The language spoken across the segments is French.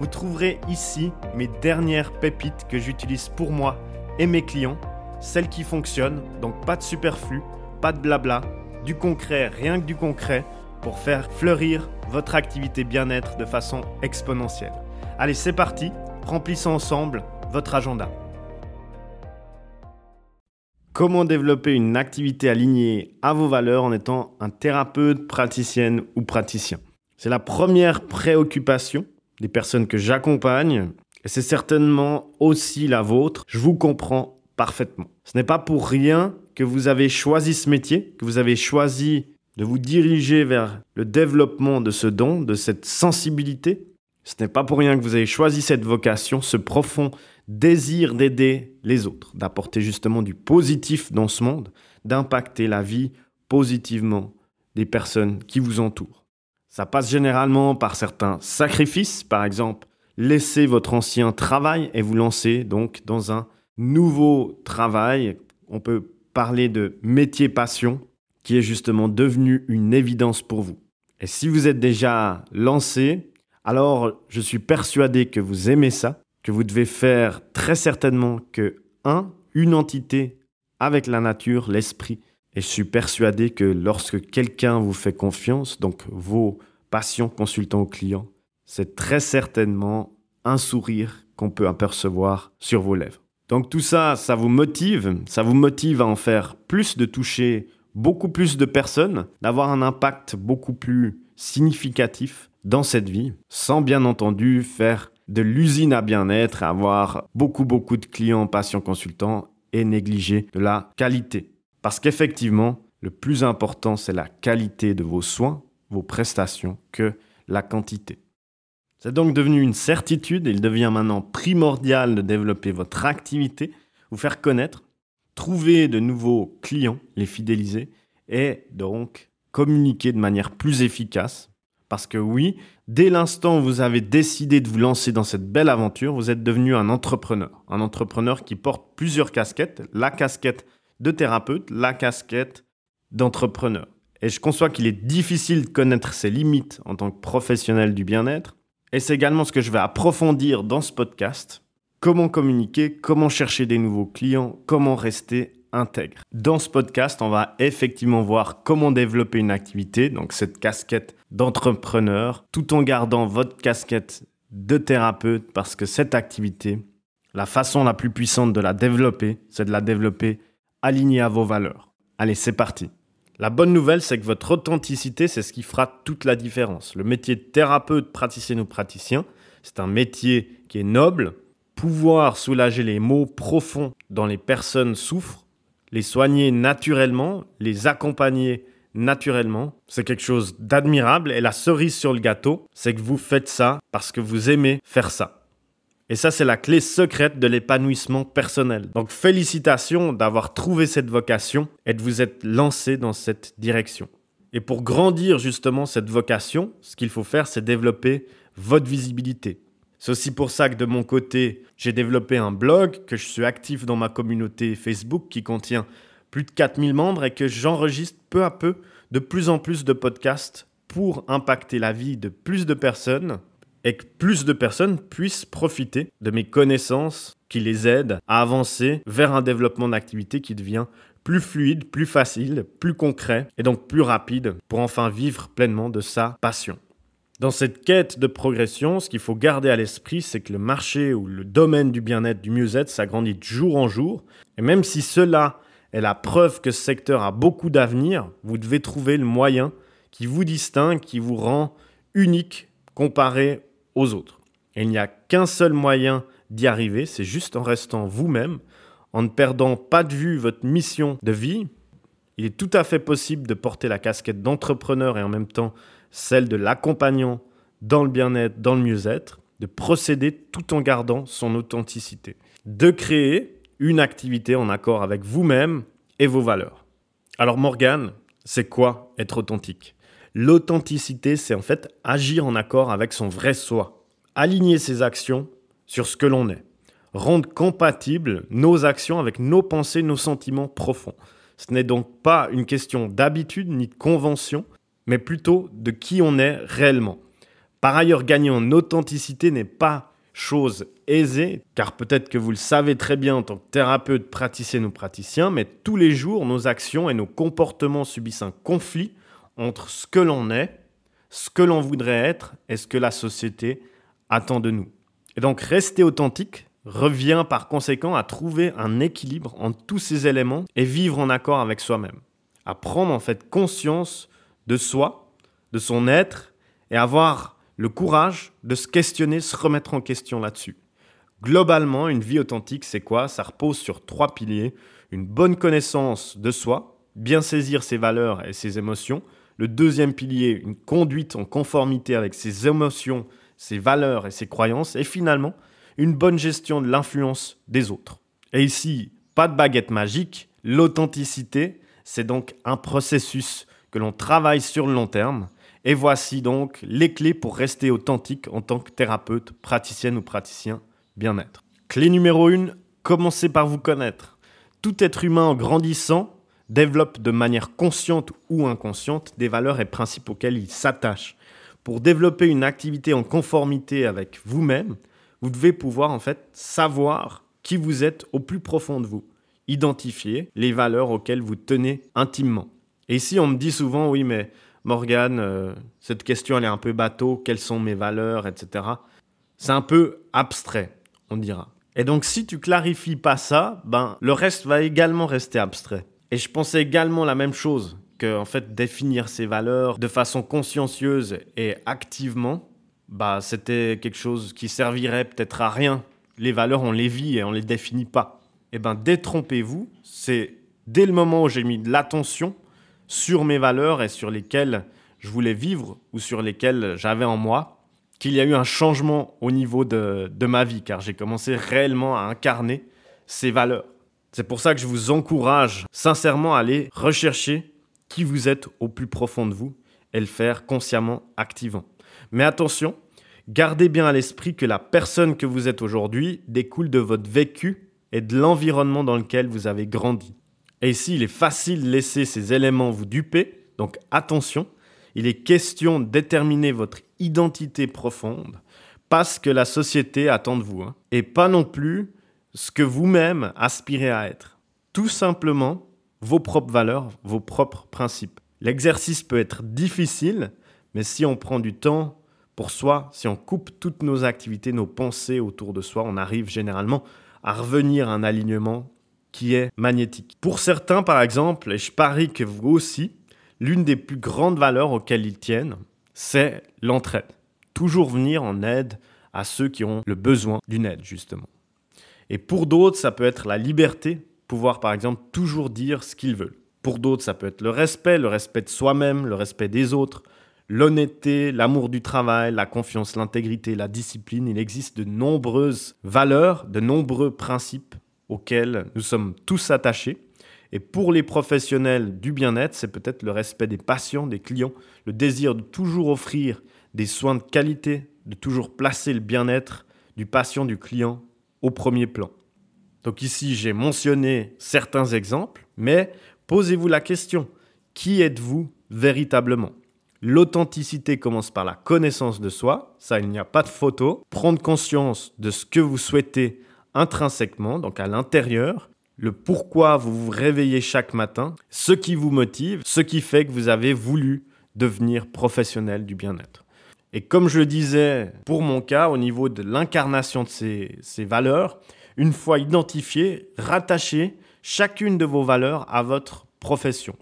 Vous trouverez ici mes dernières pépites que j'utilise pour moi et mes clients, celles qui fonctionnent, donc pas de superflu, pas de blabla, du concret, rien que du concret, pour faire fleurir votre activité bien-être de façon exponentielle. Allez, c'est parti, remplissons ensemble votre agenda. Comment développer une activité alignée à vos valeurs en étant un thérapeute, praticienne ou praticien? C'est la première préoccupation des personnes que j'accompagne et c'est certainement aussi la vôtre. Je vous comprends parfaitement. Ce n'est pas pour rien que vous avez choisi ce métier, que vous avez choisi de vous diriger vers le développement de ce don, de cette sensibilité. Ce n'est pas pour rien que vous avez choisi cette vocation, ce profond désir d'aider les autres, d'apporter justement du positif dans ce monde, d'impacter la vie positivement des personnes qui vous entourent. Ça passe généralement par certains sacrifices, par exemple, laisser votre ancien travail et vous lancer donc dans un nouveau travail. On peut parler de métier passion qui est justement devenu une évidence pour vous. Et si vous êtes déjà lancé, alors je suis persuadé que vous aimez ça que vous devez faire très certainement que, un, une entité avec la nature, l'esprit. Et je suis persuadé que lorsque quelqu'un vous fait confiance, donc vos patients consultants aux clients, c'est très certainement un sourire qu'on peut apercevoir sur vos lèvres. Donc tout ça, ça vous motive, ça vous motive à en faire plus, de toucher beaucoup plus de personnes, d'avoir un impact beaucoup plus significatif dans cette vie, sans bien entendu faire de l'usine à bien-être, avoir beaucoup, beaucoup de clients, patients, consultants et négliger de la qualité. Parce qu'effectivement, le plus important, c'est la qualité de vos soins, vos prestations, que la quantité. C'est donc devenu une certitude il devient maintenant primordial de développer votre activité, vous faire connaître, trouver de nouveaux clients, les fidéliser et donc communiquer de manière plus efficace parce que oui, dès l'instant où vous avez décidé de vous lancer dans cette belle aventure, vous êtes devenu un entrepreneur. Un entrepreneur qui porte plusieurs casquettes. La casquette de thérapeute, la casquette d'entrepreneur. Et je conçois qu'il est difficile de connaître ses limites en tant que professionnel du bien-être. Et c'est également ce que je vais approfondir dans ce podcast. Comment communiquer, comment chercher des nouveaux clients, comment rester intègre. Dans ce podcast, on va effectivement voir comment développer une activité, donc cette casquette d'entrepreneur, tout en gardant votre casquette de thérapeute, parce que cette activité, la façon la plus puissante de la développer, c'est de la développer alignée à vos valeurs. Allez, c'est parti. La bonne nouvelle, c'est que votre authenticité, c'est ce qui fera toute la différence. Le métier de thérapeute, praticien ou praticien, c'est un métier qui est noble. Pouvoir soulager les maux profonds dont les personnes souffrent, les soigner naturellement, les accompagner naturellement. C'est quelque chose d'admirable et la cerise sur le gâteau, c'est que vous faites ça parce que vous aimez faire ça. Et ça, c'est la clé secrète de l'épanouissement personnel. Donc félicitations d'avoir trouvé cette vocation et de vous être lancé dans cette direction. Et pour grandir justement cette vocation, ce qu'il faut faire, c'est développer votre visibilité. C'est aussi pour ça que de mon côté, j'ai développé un blog, que je suis actif dans ma communauté Facebook qui contient plus de 4000 membres et que j'enregistre peu à peu de plus en plus de podcasts pour impacter la vie de plus de personnes et que plus de personnes puissent profiter de mes connaissances qui les aident à avancer vers un développement d'activité qui devient plus fluide, plus facile, plus concret et donc plus rapide pour enfin vivre pleinement de sa passion. Dans cette quête de progression, ce qu'il faut garder à l'esprit, c'est que le marché ou le domaine du bien-être, du mieux-être, s'agrandit de jour en jour. Et même si cela est la preuve que ce secteur a beaucoup d'avenir, vous devez trouver le moyen qui vous distingue, qui vous rend unique comparé aux autres. Et il n'y a qu'un seul moyen d'y arriver, c'est juste en restant vous-même, en ne perdant pas de vue votre mission de vie. Il est tout à fait possible de porter la casquette d'entrepreneur et en même temps celle de l'accompagnant dans le bien-être, dans le mieux-être, de procéder tout en gardant son authenticité. De créer une activité en accord avec vous-même et vos valeurs. Alors Morgane, c'est quoi être authentique? L'authenticité, c'est en fait agir en accord avec son vrai soi. Aligner ses actions sur ce que l'on est. Rendre compatibles nos actions avec nos pensées, nos sentiments profonds. Ce n'est donc pas une question d'habitude ni de convention, mais plutôt de qui on est réellement. Par ailleurs, gagner en authenticité n'est pas chose aisée, car peut-être que vous le savez très bien en tant que thérapeute, praticien ou praticien, mais tous les jours, nos actions et nos comportements subissent un conflit entre ce que l'on est, ce que l'on voudrait être et ce que la société attend de nous. Et donc rester authentique revient par conséquent à trouver un équilibre entre tous ces éléments et vivre en accord avec soi-même. À prendre en fait conscience de soi, de son être et avoir le courage de se questionner, se remettre en question là-dessus. Globalement, une vie authentique, c'est quoi? Ça repose sur trois piliers. Une bonne connaissance de soi, bien saisir ses valeurs et ses émotions. Le deuxième pilier, une conduite en conformité avec ses émotions, ses valeurs et ses croyances. Et finalement, une bonne gestion de l'influence des autres. Et ici, pas de baguette magique. L'authenticité, c'est donc un processus que l'on travaille sur le long terme et voici donc les clés pour rester authentique en tant que thérapeute, praticienne ou praticien bien-être. Clé numéro 1, commencez par vous connaître. Tout être humain en grandissant développe de manière consciente ou inconsciente des valeurs et principes auxquels il s'attache. Pour développer une activité en conformité avec vous-même, vous devez pouvoir en fait savoir qui vous êtes au plus profond de vous, identifier les valeurs auxquelles vous tenez intimement. Et ici, on me dit souvent, oui, mais Morgane, euh, cette question elle est un peu bateau, quelles sont mes valeurs, etc. C'est un peu abstrait, on dira. Et donc si tu clarifies pas ça, ben le reste va également rester abstrait. Et je pensais également la même chose, que en fait définir ses valeurs de façon consciencieuse et activement, bah c'était quelque chose qui servirait peut-être à rien. Les valeurs on les vit et on les définit pas. Et ben détrompez-vous, c'est dès le moment où j'ai mis de l'attention sur mes valeurs et sur lesquelles je voulais vivre ou sur lesquelles j'avais en moi, qu'il y a eu un changement au niveau de, ma vie, car j'ai commencé réellement à incarner ces valeurs. C'est pour ça que je vous encourage sincèrement à aller rechercher qui vous êtes au plus profond de vous et le faire consciemment, activement. Mais attention, gardez bien à l'esprit que la personne que vous êtes aujourd'hui découle de votre vécu et de l'environnement dans lequel vous avez grandi. Et ici, il est facile de laisser ces éléments vous duper, donc attention, il est question de déterminer votre identité profonde, pas ce que la société attend de vous, hein, et pas non plus ce que vous-même aspirez à être. Tout simplement vos propres valeurs, vos propres principes. L'exercice peut être difficile, mais si on prend du temps pour soi, si on coupe toutes nos activités, nos pensées autour de soi, on arrive généralement à revenir à un alignement qui est magnétique. Pour certains, par exemple, et je parie que vous aussi, l'une des plus grandes valeurs auxquelles ils tiennent, c'est l'entraide. Toujours venir en aide à ceux qui ont le besoin d'une aide, justement. Et pour d'autres, ça peut être la liberté, pouvoir par exemple toujours dire ce qu'ils veulent. Pour d'autres, ça peut être le respect, le respect de soi-même, le respect des autres, l'honnêteté, l'amour du travail, la confiance, l'intégrité, la discipline. Il existe de nombreuses valeurs, de nombreux principes auxquels nous sommes tous attachés. Et pour les professionnels du bien-être, c'est peut-être le respect des patients, des clients, le désir de toujours offrir des soins de qualité, de toujours placer le bien-être du patient, du client au premier plan. Donc ici, j'ai mentionné certains exemples, mais posez-vous la question, qui êtes-vous véritablement? L'authenticité commence par la connaissance de soi, ça il n'y a pas de photo, prendre conscience de ce que vous souhaitez intrinsèquement, donc à l'intérieur, le pourquoi vous vous réveillez chaque matin, ce qui vous motive, ce qui fait que vous avez voulu devenir professionnel du bien-être. Et comme je le disais, pour mon cas, au niveau de l'incarnation de ces, ces valeurs, une fois identifiées, rattachez chacune de vos valeurs à votre profession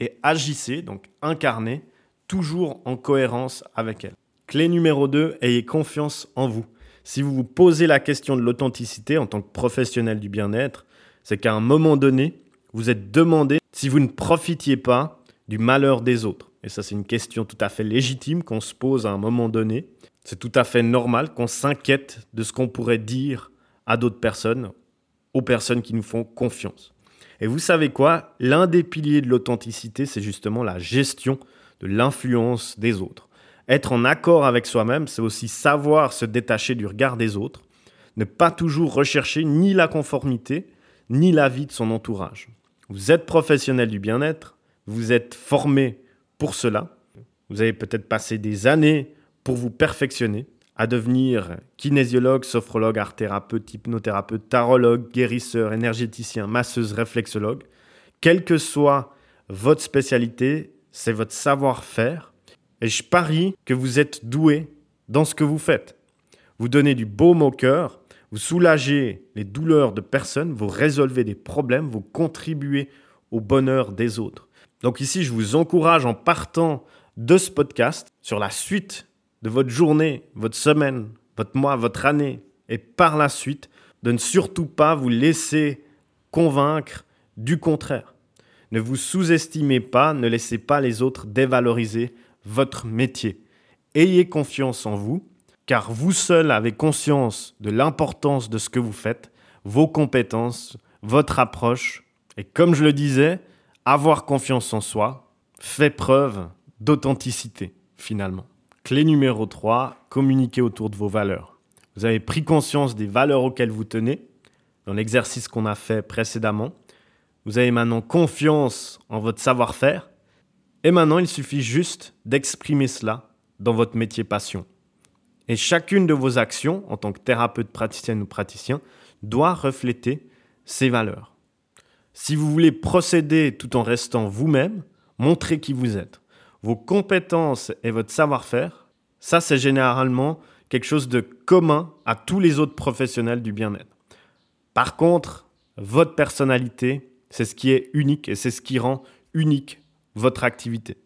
et agissez, donc incarnez, toujours en cohérence avec elles. Clé numéro 2, ayez confiance en vous. Si vous vous posez la question de l'authenticité en tant que professionnel du bien-être, c'est qu'à un moment donné, vous êtes demandé si vous ne profitiez pas du malheur des autres. Et ça, c'est une question tout à fait légitime qu'on se pose à un moment donné. C'est tout à fait normal qu'on s'inquiète de ce qu'on pourrait dire à d'autres personnes, aux personnes qui nous font confiance. Et vous savez quoi? L'un des piliers de l'authenticité, c'est justement la gestion de l'influence des autres. Être en accord avec soi-même, c'est aussi savoir se détacher du regard des autres, ne pas toujours rechercher ni la conformité, ni l'avis de son entourage. Vous êtes professionnel du bien-être, vous êtes formé pour cela, vous avez peut-être passé des années pour vous perfectionner à devenir kinésiologue, sophrologue, art thérapeute, hypnothérapeute, tarologue, guérisseur, énergéticien, masseuse, réflexologue. Quelle que soit votre spécialité, c'est votre savoir-faire. Et je parie que vous êtes doué dans ce que vous faites. Vous donnez du baume au cœur, vous soulagez les douleurs de personnes, vous résolvez des problèmes, vous contribuez au bonheur des autres. Donc ici, je vous encourage en partant de ce podcast sur la suite de votre journée, votre semaine, votre mois, votre année, et par la suite, de ne surtout pas vous laisser convaincre du contraire. Ne vous sous-estimez pas, ne laissez pas les autres dévaloriser votre métier. Ayez confiance en vous, car vous seul avez conscience de l'importance de ce que vous faites, vos compétences, votre approche, et comme je le disais, avoir confiance en soi fait preuve d'authenticité finalement. Clé numéro 3, communiquer autour de vos valeurs. Vous avez pris conscience des valeurs auxquelles vous tenez dans l'exercice qu'on a fait précédemment. Vous avez maintenant confiance en votre savoir-faire. Et maintenant, il suffit juste d'exprimer cela dans votre métier passion. Et chacune de vos actions, en tant que thérapeute, praticienne ou praticien, doit refléter ces valeurs. Si vous voulez procéder tout en restant vous-même, montrez qui vous êtes vos compétences et votre savoir-faire, ça c'est généralement quelque chose de commun à tous les autres professionnels du bien-être. Par contre, votre personnalité, c'est ce qui est unique et c'est ce qui rend unique votre activité.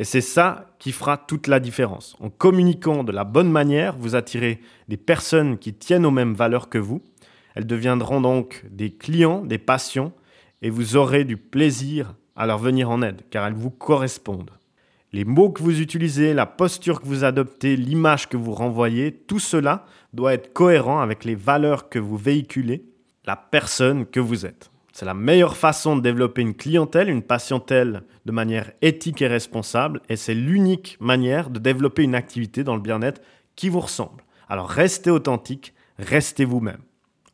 Et c'est ça qui fera toute la différence. En communiquant de la bonne manière, vous attirez des personnes qui tiennent aux mêmes valeurs que vous. Elles deviendront donc des clients, des patients, et vous aurez du plaisir à leur venir en aide, car elles vous correspondent. Les mots que vous utilisez, la posture que vous adoptez, l'image que vous renvoyez, tout cela doit être cohérent avec les valeurs que vous véhiculez, la personne que vous êtes. C'est la meilleure façon de développer une clientèle, une patientèle de manière éthique et responsable, et c'est l'unique manière de développer une activité dans le bien-être qui vous ressemble. Alors restez authentique, restez vous-même.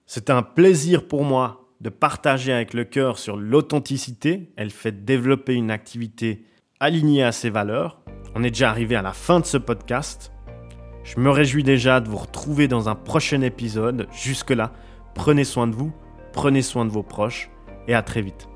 C'est un plaisir pour moi de partager avec le cœur sur l'authenticité. Elle fait développer une activité aligné à ses valeurs. On est déjà arrivé à la fin de ce podcast. Je me réjouis déjà de vous retrouver dans un prochain épisode. Jusque-là, prenez soin de vous, prenez soin de vos proches et à très vite.